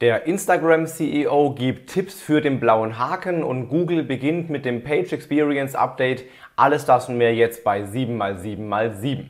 Der Instagram-CEO gibt Tipps für den blauen Haken und Google beginnt mit dem Page Experience Update. Alles das und mehr jetzt bei 7x7x7.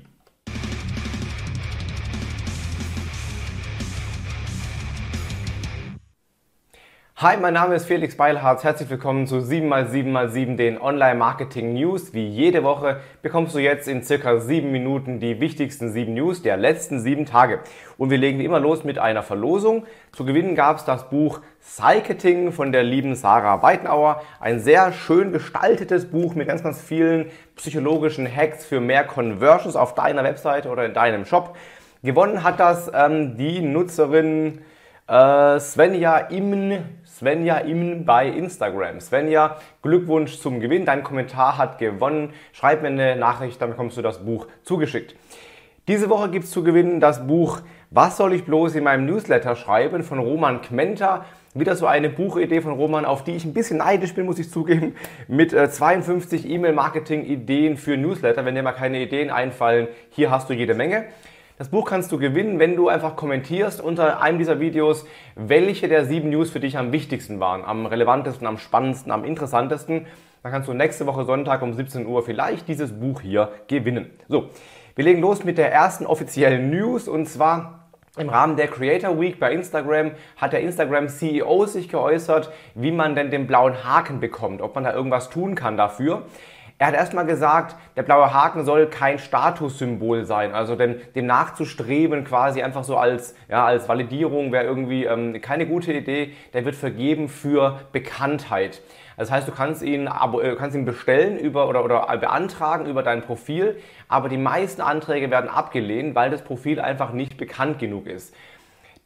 Hi, mein Name ist Felix Beilharz. Herzlich willkommen zu 7x7x7, den Online-Marketing News. Wie jede Woche bekommst du jetzt in circa 7 Minuten die wichtigsten 7 News der letzten 7 Tage. Und wir legen wie immer los mit einer Verlosung. Zu gewinnen gab es das Buch Psycheting von der lieben Sarah Weitenauer. Ein sehr schön gestaltetes Buch mit ganz, ganz vielen psychologischen Hacks für mehr Conversions auf deiner Webseite oder in deinem Shop. Gewonnen hat das ähm, die Nutzerin äh, Svenja Imn, Svenja Imn bei Instagram. Svenja, Glückwunsch zum Gewinn. Dein Kommentar hat gewonnen. Schreib mir eine Nachricht, dann bekommst du das Buch zugeschickt. Diese Woche gibt es zu gewinnen das Buch Was soll ich bloß in meinem Newsletter schreiben von Roman Kmenter. Wieder so eine Buchidee von Roman, auf die ich ein bisschen neidisch bin, muss ich zugeben, mit 52 äh, E-Mail-Marketing-Ideen für Newsletter. Wenn dir mal keine Ideen einfallen, hier hast du jede Menge. Das Buch kannst du gewinnen, wenn du einfach kommentierst unter einem dieser Videos, welche der sieben News für dich am wichtigsten waren, am relevantesten, am spannendsten, am interessantesten. Dann kannst du nächste Woche Sonntag um 17 Uhr vielleicht dieses Buch hier gewinnen. So, wir legen los mit der ersten offiziellen News und zwar im Rahmen der Creator Week bei Instagram hat der Instagram CEO sich geäußert, wie man denn den blauen Haken bekommt, ob man da irgendwas tun kann dafür. Er hat erstmal gesagt, der blaue Haken soll kein Statussymbol sein, also denn dem nachzustreben quasi einfach so als, ja, als Validierung wäre irgendwie ähm, keine gute Idee. Der wird vergeben für Bekanntheit. Das heißt, du kannst ihn, äh, kannst ihn bestellen über, oder, oder beantragen über dein Profil, aber die meisten Anträge werden abgelehnt, weil das Profil einfach nicht bekannt genug ist.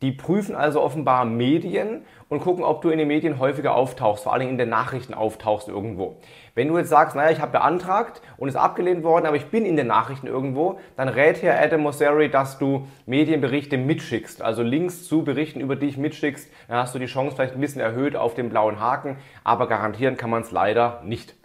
Die prüfen also offenbar Medien und gucken, ob du in den Medien häufiger auftauchst, vor allem in den Nachrichten auftauchst irgendwo. Wenn du jetzt sagst, naja, ich habe beantragt und ist abgelehnt worden, aber ich bin in den Nachrichten irgendwo, dann rät hier Adam Mosseri, dass du Medienberichte mitschickst, also Links zu Berichten über dich mitschickst. Dann hast du die Chance vielleicht ein bisschen erhöht auf den blauen Haken, aber garantieren kann man es leider nicht.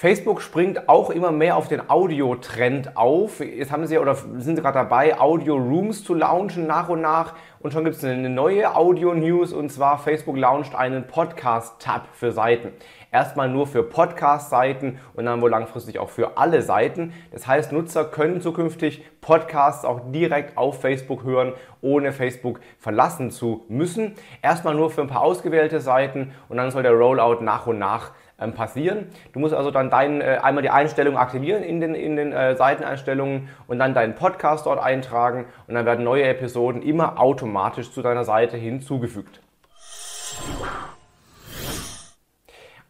Facebook springt auch immer mehr auf den Audio-Trend auf. Jetzt haben sie oder sind sie gerade dabei, Audio-Rooms zu launchen nach und nach. Und schon gibt es eine neue Audio-News und zwar Facebook launcht einen Podcast-Tab für Seiten. Erstmal nur für Podcast-Seiten und dann wohl langfristig auch für alle Seiten. Das heißt, Nutzer können zukünftig Podcasts auch direkt auf Facebook hören, ohne Facebook verlassen zu müssen. Erstmal nur für ein paar ausgewählte Seiten und dann soll der Rollout nach und nach passieren. Du musst also dann dein, äh, einmal die Einstellung aktivieren in den, in den äh, Seiteneinstellungen und dann deinen Podcast dort eintragen und dann werden neue Episoden immer automatisch zu deiner Seite hinzugefügt.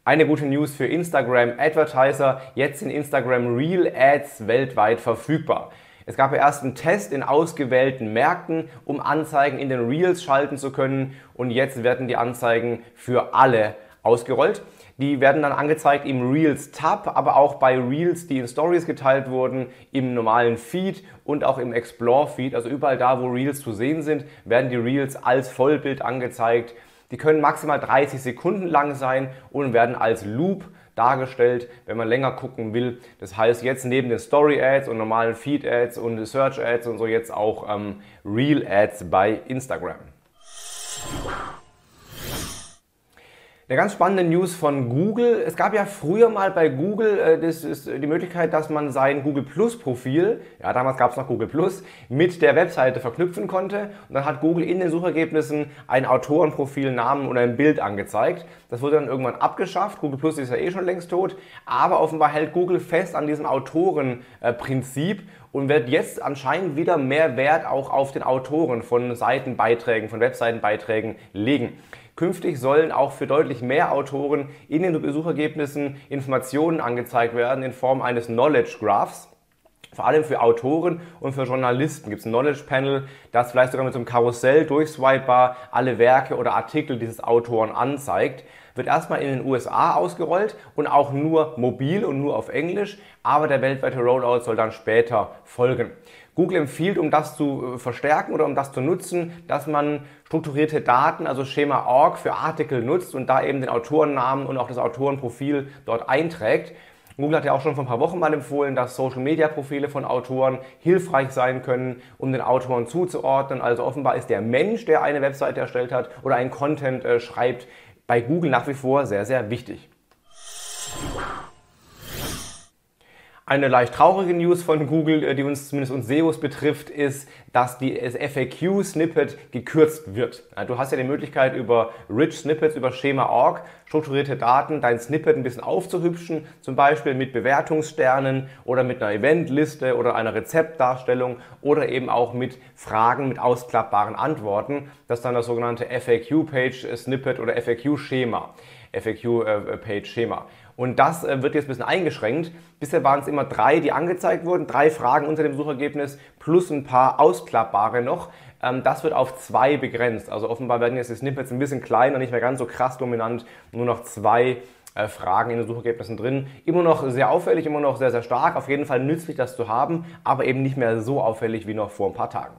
Eine gute News für Instagram Advertiser. Jetzt sind Instagram Real Ads weltweit verfügbar. Es gab ja erst einen Test in ausgewählten Märkten, um Anzeigen in den Reels schalten zu können und jetzt werden die Anzeigen für alle ausgerollt. Die werden dann angezeigt im Reels Tab, aber auch bei Reels, die in Stories geteilt wurden, im normalen Feed und auch im Explore Feed. Also überall da, wo Reels zu sehen sind, werden die Reels als Vollbild angezeigt. Die können maximal 30 Sekunden lang sein und werden als Loop dargestellt, wenn man länger gucken will. Das heißt jetzt neben den Story Ads und normalen Feed Ads und Search Ads und so jetzt auch ähm, Real Ads bei Instagram. Eine ganz spannende News von Google. Es gab ja früher mal bei Google äh, das ist die Möglichkeit, dass man sein Google Plus Profil, ja damals gab es noch Google Plus, mit der Webseite verknüpfen konnte. Und dann hat Google in den Suchergebnissen ein Autorenprofil, Namen und ein Bild angezeigt. Das wurde dann irgendwann abgeschafft. Google Plus ist ja eh schon längst tot. Aber offenbar hält Google fest an diesem Autorenprinzip und wird jetzt anscheinend wieder mehr Wert auch auf den Autoren von Seitenbeiträgen, von Webseitenbeiträgen legen. Künftig sollen auch für deutlich mehr Autoren in den Besuchergebnissen Informationen angezeigt werden in Form eines Knowledge Graphs. Vor allem für Autoren und für Journalisten gibt es ein Knowledge Panel, das vielleicht sogar mit so einem Karussell durchswipebar alle Werke oder Artikel dieses Autoren anzeigt. Wird erstmal in den USA ausgerollt und auch nur mobil und nur auf Englisch, aber der weltweite Rollout soll dann später folgen. Google empfiehlt, um das zu äh, verstärken oder um das zu nutzen, dass man strukturierte Daten, also Schema Org für Artikel nutzt und da eben den Autorennamen und auch das Autorenprofil dort einträgt. Google hat ja auch schon vor ein paar Wochen mal empfohlen, dass Social-Media-Profile von Autoren hilfreich sein können, um den Autoren zuzuordnen. Also offenbar ist der Mensch, der eine Webseite erstellt hat oder einen Content äh, schreibt, bei Google nach wie vor sehr, sehr wichtig. Eine leicht traurige News von Google, äh, die uns zumindest uns SEOs betrifft, ist, dass die FAQ-Snippet gekürzt wird. Du hast ja die Möglichkeit über Rich Snippets, über Schema.org, strukturierte Daten, dein Snippet ein bisschen aufzuhübschen, zum Beispiel mit Bewertungssternen oder mit einer Eventliste oder einer Rezeptdarstellung oder eben auch mit Fragen mit ausklappbaren Antworten. Das ist dann das sogenannte FAQ-Page-Snippet oder FAQ-Schema. FAQ-Page-Schema. Und das äh, wird jetzt ein bisschen eingeschränkt. Bisher waren es immer drei, die angezeigt wurden, drei Fragen unter dem Suchergebnis plus ein paar ausklappbare noch. Ähm, das wird auf zwei begrenzt. Also offenbar werden jetzt die Snippets ein bisschen kleiner, nicht mehr ganz so krass dominant, nur noch zwei äh, Fragen in den Suchergebnissen drin. Immer noch sehr auffällig, immer noch sehr, sehr stark. Auf jeden Fall nützlich, das zu haben, aber eben nicht mehr so auffällig wie noch vor ein paar Tagen.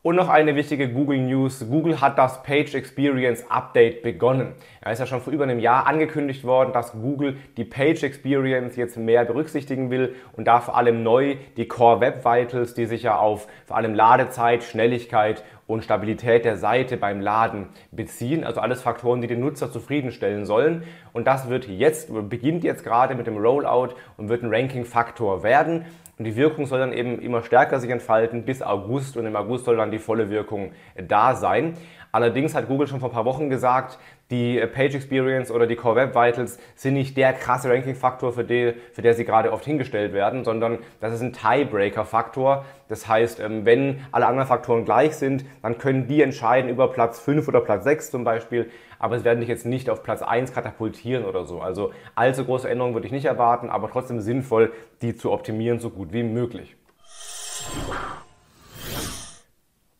Und noch eine wichtige Google News. Google hat das Page Experience Update begonnen. Ja, ist ja schon vor über einem Jahr angekündigt worden, dass Google die Page Experience jetzt mehr berücksichtigen will und da vor allem neu die Core Web Vitals, die sich ja auf vor allem Ladezeit, Schnelligkeit und Stabilität der Seite beim Laden beziehen. Also alles Faktoren, die den Nutzer zufriedenstellen sollen. Und das wird jetzt, beginnt jetzt gerade mit dem Rollout und wird ein Ranking-Faktor werden. Und die Wirkung soll dann eben immer stärker sich entfalten bis August und im August soll dann die volle Wirkung da sein. Allerdings hat Google schon vor ein paar Wochen gesagt, die Page Experience oder die Core Web Vitals sind nicht der krasse Ranking-Faktor, für, für der sie gerade oft hingestellt werden, sondern das ist ein Tiebreaker-Faktor. Das heißt, ähm, wenn alle anderen Faktoren gleich sind, dann können die entscheiden über Platz 5 oder Platz 6 zum Beispiel, aber es werden dich jetzt nicht auf Platz 1 katapultieren oder so. Also allzu große Änderungen würde ich nicht erwarten, aber trotzdem sinnvoll, die zu optimieren, so gut wie möglich.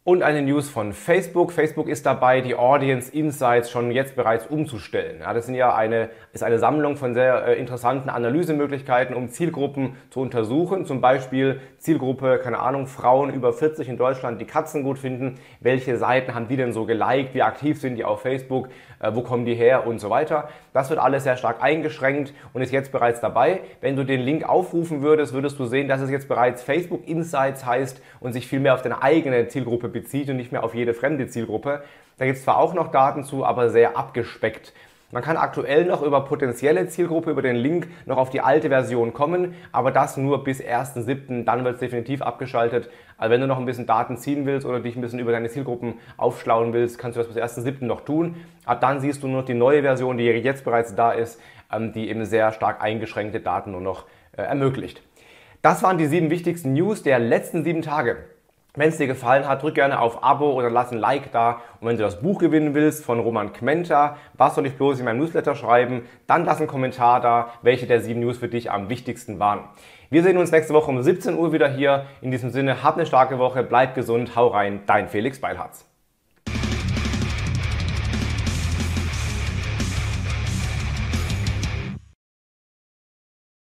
Und eine News von Facebook. Facebook ist dabei, die Audience Insights schon jetzt bereits umzustellen. Ja, das sind ja eine, ist eine Sammlung von sehr äh, interessanten Analysemöglichkeiten, um Zielgruppen zu untersuchen. Zum Beispiel Zielgruppe, keine Ahnung, Frauen über 40 in Deutschland, die Katzen gut finden. Welche Seiten haben die denn so geliked? Wie aktiv sind die auf Facebook? Äh, wo kommen die her? Und so weiter. Das wird alles sehr stark eingeschränkt und ist jetzt bereits dabei. Wenn du den Link aufrufen würdest, würdest du sehen, dass es jetzt bereits Facebook Insights heißt und sich viel mehr auf deine eigene Zielgruppe bezieht und nicht mehr auf jede fremde Zielgruppe. Da gibt es zwar auch noch Daten zu, aber sehr abgespeckt. Man kann aktuell noch über potenzielle Zielgruppe, über den Link noch auf die alte Version kommen, aber das nur bis 1.7., dann wird es definitiv abgeschaltet. Also wenn du noch ein bisschen Daten ziehen willst oder dich ein bisschen über deine Zielgruppen aufschlauen willst, kannst du das bis 1.7. noch tun. Ab dann siehst du nur noch die neue Version, die jetzt bereits da ist, ähm, die eben sehr stark eingeschränkte Daten nur noch äh, ermöglicht. Das waren die sieben wichtigsten News der letzten sieben Tage. Wenn es dir gefallen hat, drück gerne auf Abo oder lass ein Like da. Und wenn du das Buch gewinnen willst von Roman Kmenta, was soll ich bloß in meinem Newsletter schreiben, dann lass einen Kommentar da, welche der sieben News für dich am wichtigsten waren. Wir sehen uns nächste Woche um 17 Uhr wieder hier. In diesem Sinne, hab eine starke Woche, bleib gesund, hau rein, dein Felix Beilharz.